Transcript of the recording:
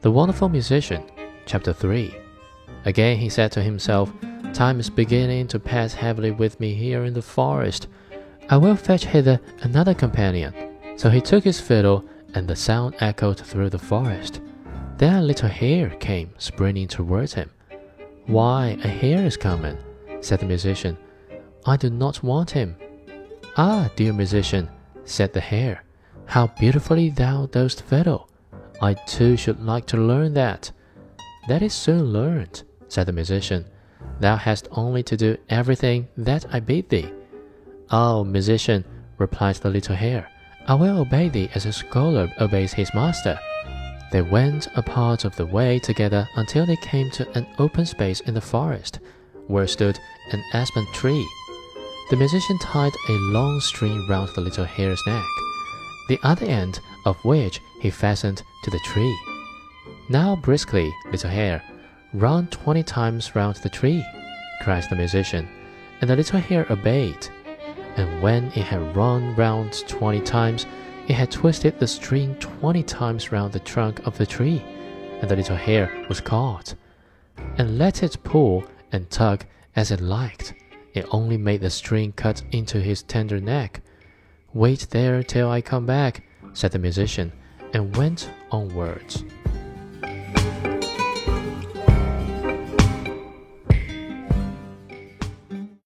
The Wonderful Musician, Chapter 3. Again he said to himself, Time is beginning to pass heavily with me here in the forest. I will fetch hither another companion. So he took his fiddle, and the sound echoed through the forest. Then a little hare came springing towards him. Why, a hare is coming, said the musician. I do not want him. Ah, dear musician, said the hare, how beautifully thou dost fiddle. I too should like to learn that. That is soon learned, said the musician. Thou hast only to do everything that I bid thee. Oh, musician, replied the little hare, I will obey thee as a scholar obeys his master. They went a part of the way together until they came to an open space in the forest, where stood an aspen tree. The musician tied a long string round the little hare's neck, the other end of which he fastened to the tree. Now briskly, little hare, run twenty times round the tree, cried the musician, and the little hare obeyed. And when it had run round twenty times, it had twisted the string twenty times round the trunk of the tree, and the little hare was caught, and let it pull and tug as it liked. It only made the string cut into his tender neck. Wait there till I come back, said the musician, and went onwards.